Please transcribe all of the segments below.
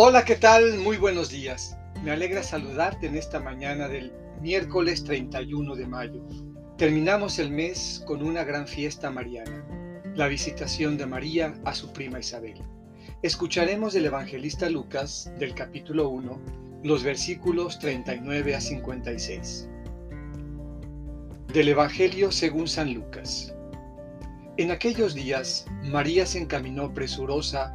Hola, ¿qué tal? Muy buenos días. Me alegra saludarte en esta mañana del miércoles 31 de mayo. Terminamos el mes con una gran fiesta mariana, la visitación de María a su prima Isabel. Escucharemos del evangelista Lucas, del capítulo 1, los versículos 39 a 56. Del Evangelio según San Lucas. En aquellos días, María se encaminó presurosa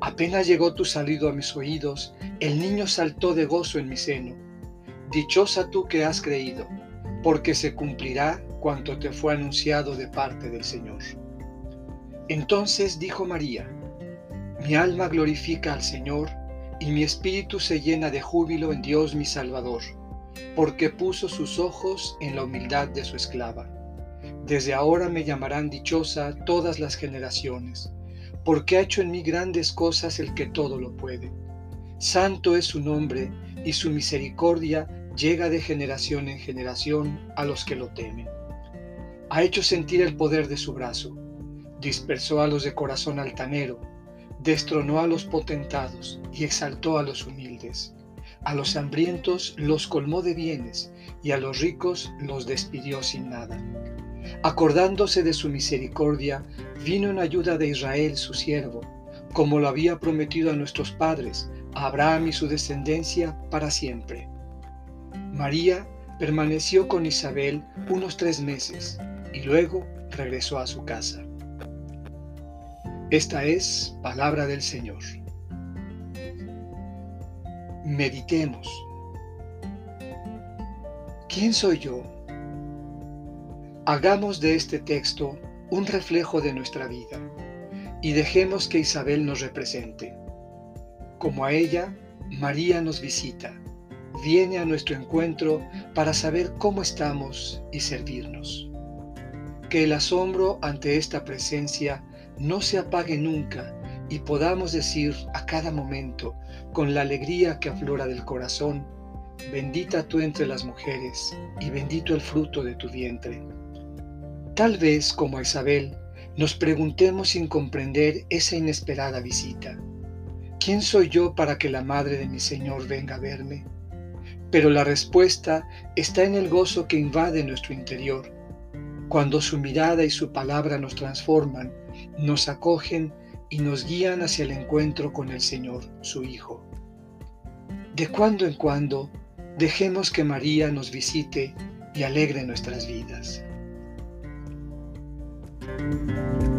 Apenas llegó tu salido a mis oídos, el niño saltó de gozo en mi seno. Dichosa tú que has creído, porque se cumplirá cuanto te fue anunciado de parte del Señor. Entonces dijo María, mi alma glorifica al Señor, y mi espíritu se llena de júbilo en Dios mi Salvador, porque puso sus ojos en la humildad de su esclava. Desde ahora me llamarán dichosa todas las generaciones porque ha hecho en mí grandes cosas el que todo lo puede. Santo es su nombre y su misericordia llega de generación en generación a los que lo temen. Ha hecho sentir el poder de su brazo, dispersó a los de corazón altanero, destronó a los potentados y exaltó a los humildes. A los hambrientos los colmó de bienes y a los ricos los despidió sin nada. Acordándose de su misericordia, vino en ayuda de Israel su siervo, como lo había prometido a nuestros padres, a Abraham y su descendencia para siempre. María permaneció con Isabel unos tres meses y luego regresó a su casa. Esta es palabra del Señor. Meditemos. ¿Quién soy yo? Hagamos de este texto un reflejo de nuestra vida y dejemos que Isabel nos represente. Como a ella, María nos visita, viene a nuestro encuentro para saber cómo estamos y servirnos. Que el asombro ante esta presencia no se apague nunca y podamos decir a cada momento, con la alegría que aflora del corazón, bendita tú entre las mujeres y bendito el fruto de tu vientre. Tal vez, como a Isabel, nos preguntemos sin comprender esa inesperada visita. ¿Quién soy yo para que la madre de mi Señor venga a verme? Pero la respuesta está en el gozo que invade nuestro interior, cuando su mirada y su palabra nos transforman, nos acogen y nos guían hacia el encuentro con el Señor, su Hijo. De cuando en cuando, dejemos que María nos visite y alegre nuestras vidas. Thank you.